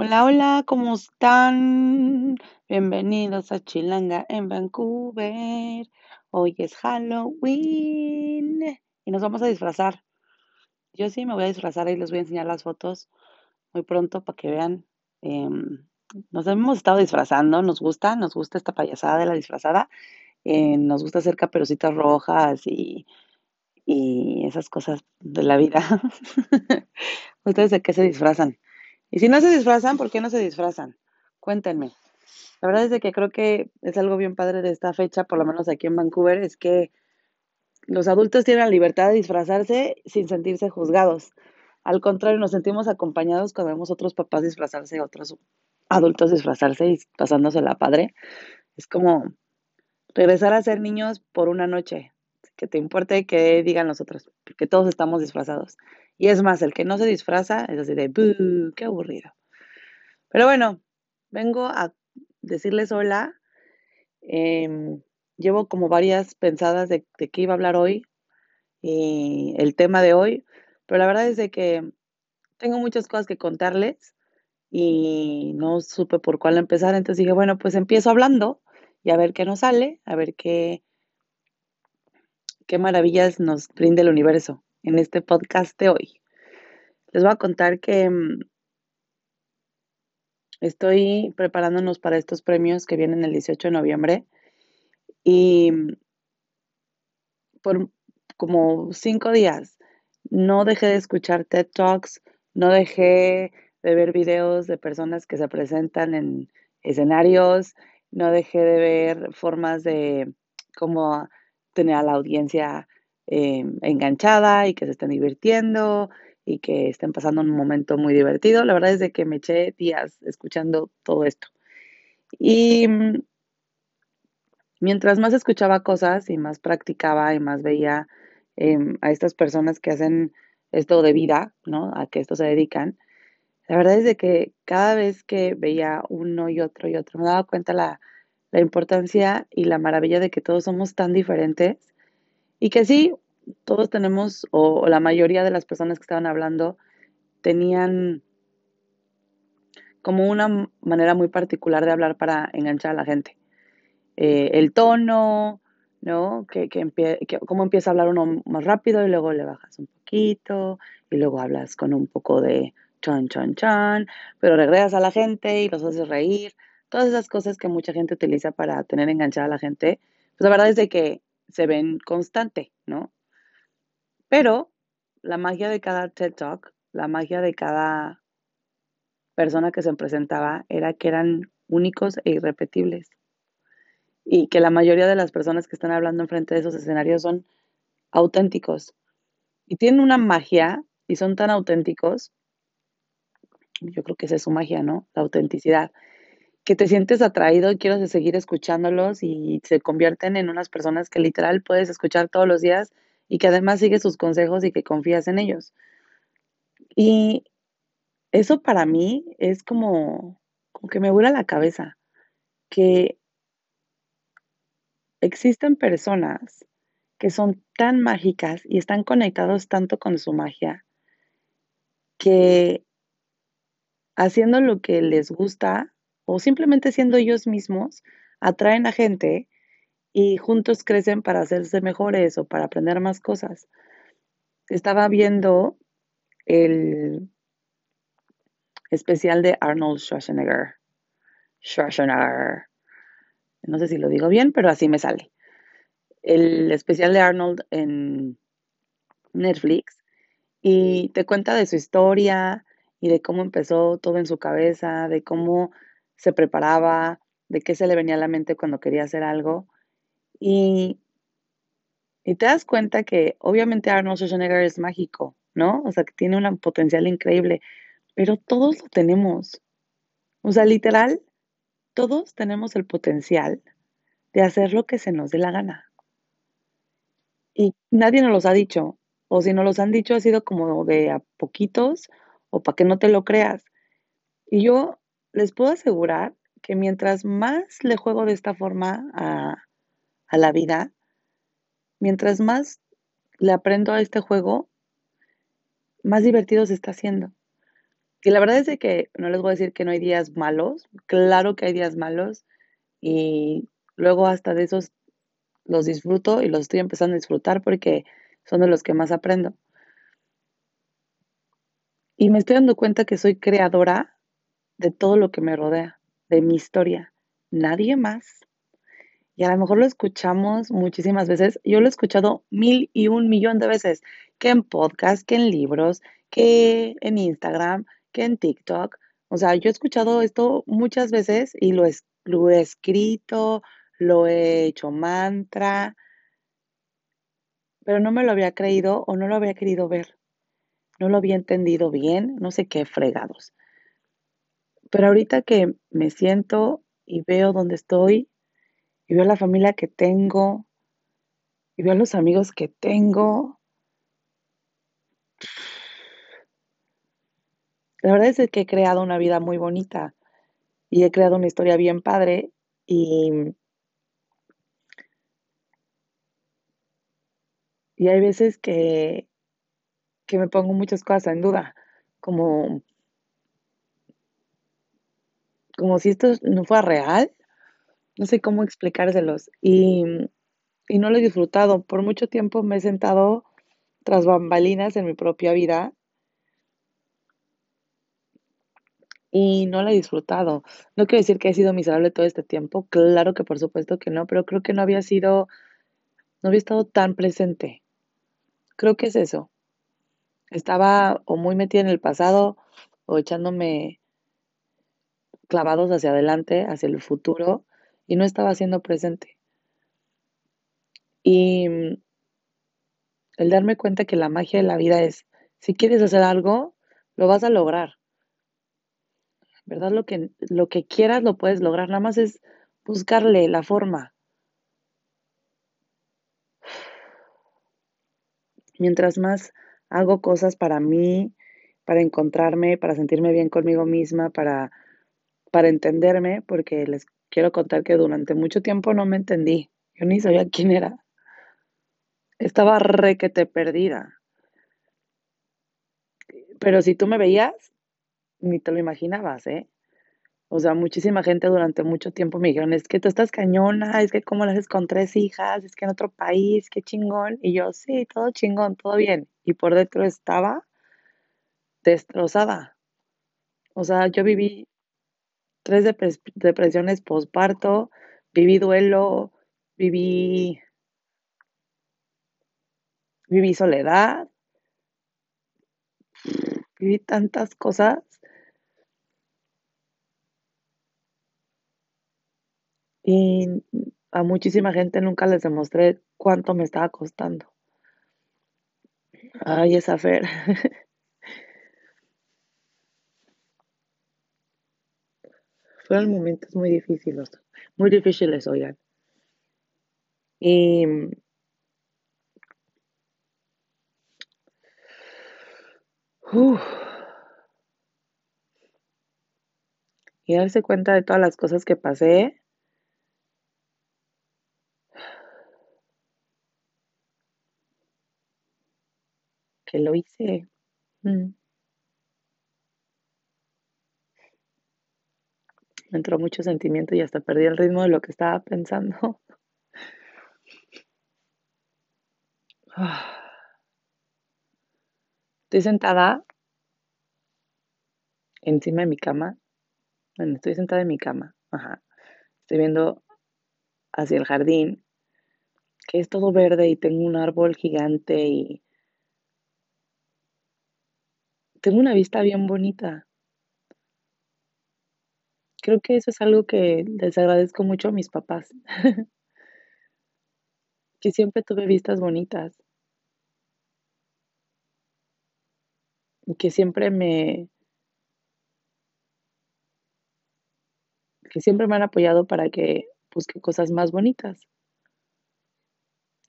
Hola, hola, ¿cómo están? Bienvenidos a Chilanga en Vancouver. Hoy es Halloween y nos vamos a disfrazar. Yo sí me voy a disfrazar y les voy a enseñar las fotos muy pronto para que vean. Em, nos hemos estado disfrazando, nos gusta, nos gusta esta payasada de la disfrazada. Eh, nos gusta hacer caperucitas rojas y, y esas cosas de la vida. ¿Ustedes de qué se disfrazan? Y si no se disfrazan, ¿por qué no se disfrazan? Cuéntenme. La verdad es de que creo que es algo bien padre de esta fecha, por lo menos aquí en Vancouver, es que los adultos tienen la libertad de disfrazarse sin sentirse juzgados. Al contrario, nos sentimos acompañados cuando vemos otros papás disfrazarse, otros adultos disfrazarse y pasándose la padre. Es como regresar a ser niños por una noche. Que te importe que digan los otros, porque todos estamos disfrazados. Y es más, el que no se disfraza es así de. ¡Qué aburrido! Pero bueno, vengo a decirles hola. Em, llevo como varias pensadas de, de qué iba a hablar hoy y el tema de hoy, pero la verdad es de que tengo muchas cosas que contarles y no supe por cuál empezar, entonces dije, bueno, pues empiezo hablando y a ver qué nos sale, a ver qué, qué maravillas nos brinda el universo en este podcast de hoy. Les voy a contar que mm, estoy preparándonos para estos premios que vienen el 18 de noviembre y mm, por como cinco días no dejé de escuchar TED Talks, no dejé de ver videos de personas que se presentan en escenarios, no dejé de ver formas de cómo tener a la audiencia eh, enganchada y que se estén divirtiendo y que estén pasando un momento muy divertido. La verdad es de que me eché días escuchando todo esto. Y mm, mientras más escuchaba cosas y más practicaba y más veía em, a estas personas que hacen esto de vida, ¿no? A que esto se dedican, la verdad es de que cada vez que veía uno y otro y otro, me daba cuenta la, la importancia y la maravilla de que todos somos tan diferentes y que sí, todos tenemos, o, la mayoría de las personas que estaban hablando, tenían como una manera muy particular de hablar para enganchar a la gente. Eh, el tono, ¿no? Que, que, cómo empieza a hablar uno más rápido y luego le bajas un poquito y luego hablas con un poco de chan, chan, chan, pero regresas a la gente y los haces reír. Todas esas cosas que mucha gente utiliza para tener enganchada a la gente, pues la verdad es de que se ven constante, ¿no? Pero la magia de cada TED Talk, la magia de cada persona que se presentaba era que eran únicos e irrepetibles. Y que la mayoría de las personas que están hablando enfrente de esos escenarios son auténticos. Y tienen una magia y son tan auténticos. Yo creo que esa es su magia, ¿no? La autenticidad que te sientes atraído quieres seguir escuchándolos y se convierten en unas personas que literal puedes escuchar todos los días y que además sigues sus consejos y que confías en ellos. Y eso para mí es como, como que me vuela la cabeza, que existen personas que son tan mágicas y están conectados tanto con su magia que haciendo lo que les gusta o simplemente siendo ellos mismos, atraen a gente y juntos crecen para hacerse mejores o para aprender más cosas. Estaba viendo el especial de Arnold Schwarzenegger. Schwarzenegger. No sé si lo digo bien, pero así me sale. El especial de Arnold en Netflix y te cuenta de su historia y de cómo empezó todo en su cabeza, de cómo se preparaba, de qué se le venía a la mente cuando quería hacer algo. Y, y te das cuenta que obviamente Arnold Schwarzenegger es mágico, ¿no? O sea, que tiene un potencial increíble, pero todos lo tenemos. O sea, literal, todos tenemos el potencial de hacer lo que se nos dé la gana. Y nadie nos los ha dicho, o si nos los han dicho ha sido como de a poquitos o para que no te lo creas. Y yo les puedo asegurar que mientras más le juego de esta forma a, la vida, mientras más le aprendo a este juego, más divertido se está haciendo. Y la verdad es de que no les voy a decir que no hay días malos, claro que hay días malos y luego hasta de esos los disfruto y los estoy empezando a disfrutar porque son de los que más aprendo. Y me estoy dando cuenta que soy creadora de todo lo que me rodea, de mi historia, nadie más. Y a lo mejor lo escuchamos muchísimas veces. Yo lo he escuchado mil y un millón de veces, que en podcast, que en libros, que en Instagram, que en TikTok. O sea, yo he escuchado esto muchas veces y lo, lo he escrito, lo he hecho mantra, pero no me lo había creído o no lo había querido ver. No lo había entendido bien, no sé qué fregados. Pero ahorita que me siento y veo dónde estoy, y veo la familia que tengo, y veo los amigos que tengo, la verdad es que he creado una vida muy bonita y he creado una historia bien padre y, y hay veces que, que me pongo muchas cosas en duda, como, como si esto no fuera real, no sé cómo explicárselos y, y no lo he disfrutado. Por mucho tiempo me he sentado tras bambalinas en mi propia vida y no la he disfrutado. No quiero decir que he sido miserable todo este tiempo, claro que por supuesto que no, pero creo que no había sido, no había estado tan presente. Creo que es eso. Estaba o muy metida en el pasado o echándome clavados hacia adelante, hacia el futuro, y no estaba siendo presente. Y mm, el darme cuenta que la magia de la vida es, si quieres hacer algo, lo vas a lograr. ¿Verdad? Lo que, lo que quieras lo puedes lograr, nada más es buscarle la forma. Mientras más hago cosas para mí, para encontrarme, para sentirme bien conmigo misma, para, para entenderme, porque les quiero contar que durante mucho tiempo no me entendí. Yo ni sabía quién era. Estaba requete perdida. Pero si tú me veías, ni te lo imaginabas, ¿eh? O sea, muchísima gente durante mucho tiempo me dijeron, es que tú estás cañona, es que cómo lo haces con tres hijas, es que en otro país, qué chingón. Y yo, sí, todo chingón, todo bien. Y por dentro estaba destrozada. O sea, yo viví tres depresiones postparto, viví duelo, viví, viví soledad, viví tantas cosas. Y a muchísima gente nunca les demostré cuánto me estaba costando. Ay, esa Fer. Fueron momentos muy difíciles, muy difíciles, oigan. Y y darse cuenta de todas las cosas que pasé. Que lo hice. Mm. Me entró mucho sentimiento y hasta perdí el ritmo de lo que estaba pensando. Estoy sentada encima de mi cama. Bueno, estoy sentada en mi cama. Estoy viendo hacia el jardín, que es todo verde y tengo un árbol gigante y tengo una vista bien bonita. Creo que eso es algo que les agradezco mucho a mis papás. que siempre tuve vistas bonitas. Y que siempre me que siempre me han apoyado para que busque cosas más bonitas.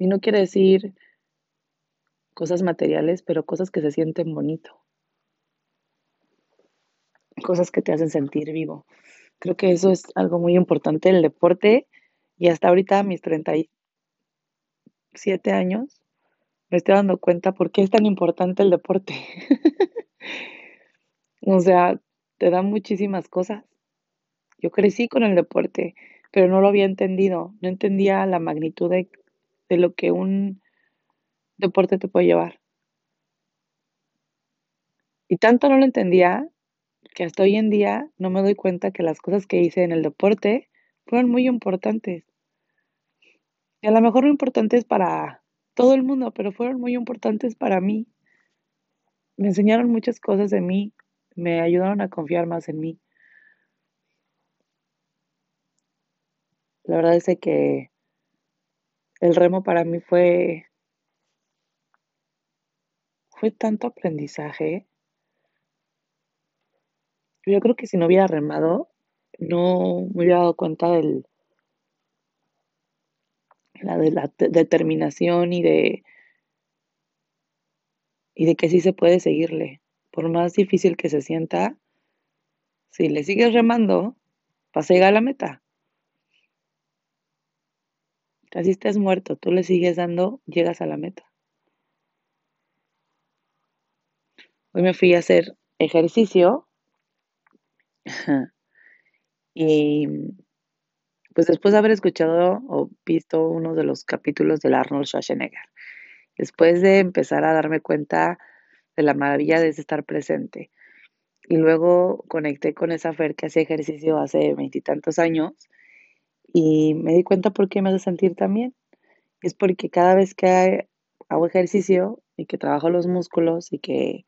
Y no quiere decir cosas materiales, pero cosas que se sienten bonito. Cosas que te hacen sentir vivo. Creo que eso es algo muy importante el deporte y hasta ahorita mis 37 años me estoy dando cuenta por qué es tan importante el deporte. O sea, te da muchísimas cosas. Yo crecí con el deporte, pero no lo había entendido. No entendía la magnitud de, de lo que un deporte te puede llevar. Y tanto no lo entendía que hasta hoy en día no me doy cuenta que las cosas que hice en el deporte fueron muy importantes. Y a lo mejor no importantes para todo el mundo, pero fueron muy importantes para mí. Me enseñaron muchas cosas de mí, me ayudaron a confiar más en mí. La verdad es que el remo para mí fue fue tanto aprendizaje. Yo creo que si no hubiera remado, no me hubiera dado cuenta del la de la determinación y de y de que sí se puede seguirle. Por más difícil que se sienta, si le sigues remando, vas a llegar a la meta. Así estés muerto, tú le sigues dando, llegas a la meta. Hoy me fui a hacer ejercicio y pues después de haber escuchado o visto uno de los capítulos del Arnold Schwarzenegger, después de empezar a darme cuenta de la maravilla de estar presente, y luego conecté con esa Fer que hacía ejercicio hace veintitantos años y me di cuenta por qué me hace sentir tan bien. Es porque cada vez que hago ejercicio y que trabajo los músculos y que,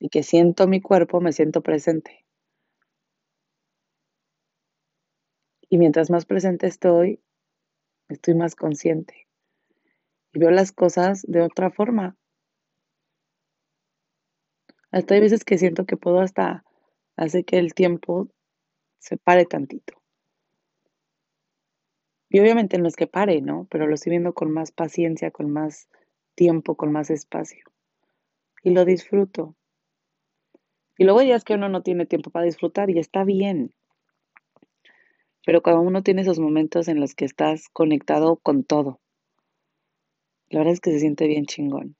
y que siento mi cuerpo, me siento presente. Y mientras más presente estoy, estoy más consciente. Y veo las cosas de otra forma. Hasta hay veces que siento que puedo hasta hacer que el tiempo se pare tantito. Y obviamente no es que pare, ¿no? Pero lo estoy viendo con más paciencia, con más tiempo, con más espacio. Y lo disfruto. Y luego ya es que uno no tiene tiempo para disfrutar y está bien. Pero cuando uno tiene esos momentos en los que estás conectado con todo, la verdad es que se siente bien chingón.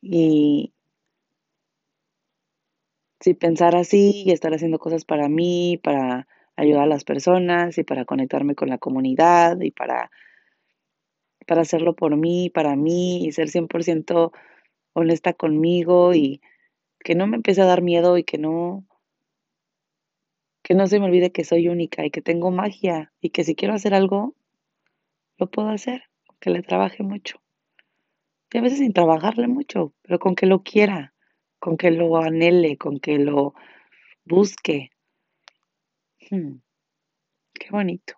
Y si pensar así y estar haciendo cosas para mí, para ayudar a las personas y para conectarme con la comunidad y para, para hacerlo por mí, para mí y ser 100% honesta conmigo y que no me empiece a dar miedo y que no que no se me olvide que soy única y que tengo magia y que si quiero hacer algo lo puedo hacer, que le trabaje mucho. Y a veces sin trabajarle mucho, pero con que lo quiera, con que lo anhele, con que lo busque. Hmm, qué bonito.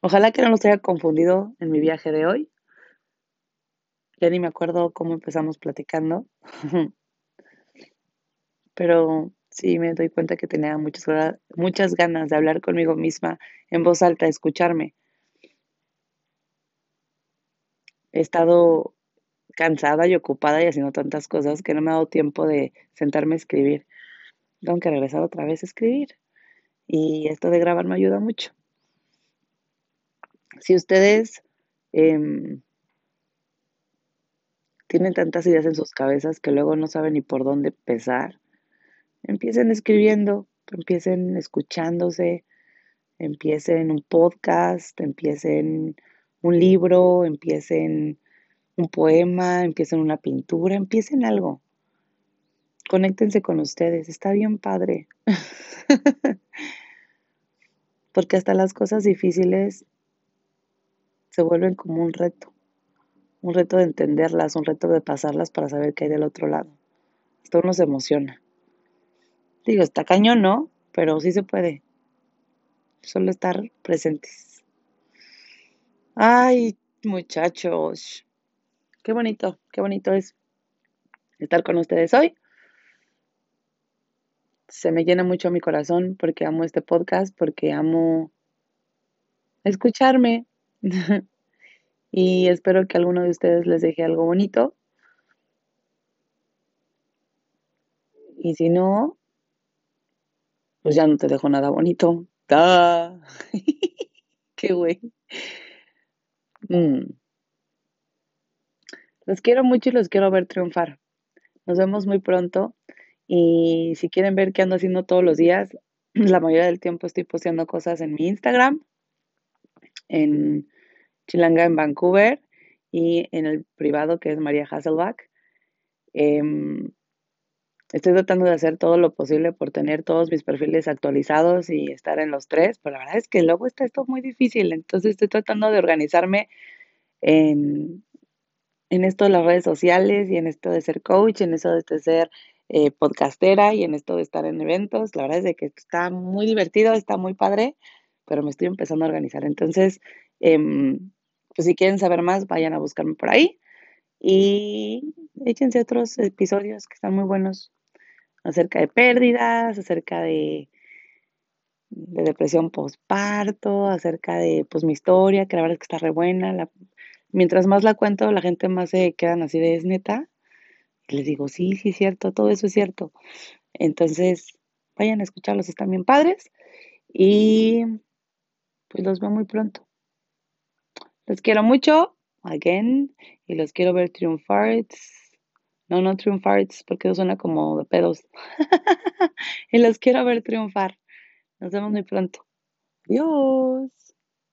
Ojalá que no los haya confundido en mi viaje de hoy. Ya ni me acuerdo cómo empezamos platicando. Pero sí me doy cuenta que tenía muchas, muchas ganas de hablar conmigo misma en voz alta, escucharme. He estado cansada y ocupada y haciendo tantas cosas que no me ha dado tiempo de sentarme a escribir. Tengo que regresar otra vez a escribir. Y esto de grabar me ayuda mucho. Si ustedes eh, tienen tantas ideas en sus cabezas que luego no saben ni por dónde empezar, empiecen escribiendo, empiecen escuchándose, empiecen un podcast, empiecen un libro, empiecen un poema, empiecen una pintura, empiecen algo. Conéctense con ustedes, está bien padre. Porque hasta las cosas difíciles se vuelven como un reto. Un reto de entenderlas, un reto de pasarlas para saber qué hay del otro lado. Esto uno se emociona. Digo, está cañón, ¿no? Pero sí se puede. Solo estar presentes. Ay, muchachos. Qué bonito, qué bonito es estar con ustedes hoy. Se me llena mucho mi corazón porque amo este podcast, porque amo escucharme. y espero que alguno de ustedes les deje algo bonito. Y si no, pues ya no te dejo nada bonito. Qué güey. Mm. Los quiero mucho y los quiero ver triunfar. Nos vemos muy pronto. Y si quieren ver qué ando haciendo todos los días, la mayoría del tiempo estoy posteando cosas en mi Instagram, en Chilanga en Vancouver y en el privado que es María Hasselbach. Em, estoy tratando de hacer todo lo posible por tener todos mis perfiles actualizados y estar en los tres, pero la verdad es que luego está esto muy difícil, entonces estoy tratando de organizarme en, en esto de las redes sociales y en esto de ser coach, en eso de ser eh, podcastera y en esto de estar en eventos. La verdad es que está muy divertido, está muy padre, pero me estoy empezando a organizar. Entonces, em, pues si quieren saber más, vayan a buscarme por ahí y échense otros episodios que están muy buenos acerca de pérdidas, acerca de, de depresión postparto, acerca de pues mi historia, que la verdad es que está re buena. mientras más la cuento, la gente más se quedan así de es neta. Y les digo, sí, sí, es cierto, todo eso es cierto. Entonces, vayan a escucharlos, están bien padres. Y pues los veo muy pronto. Los quiero mucho, again, y los quiero ver triunfar. No, no triunfarts, porque eso suena como de pedos. y los quiero ver triunfar. Nos vemos muy pronto. Adiós.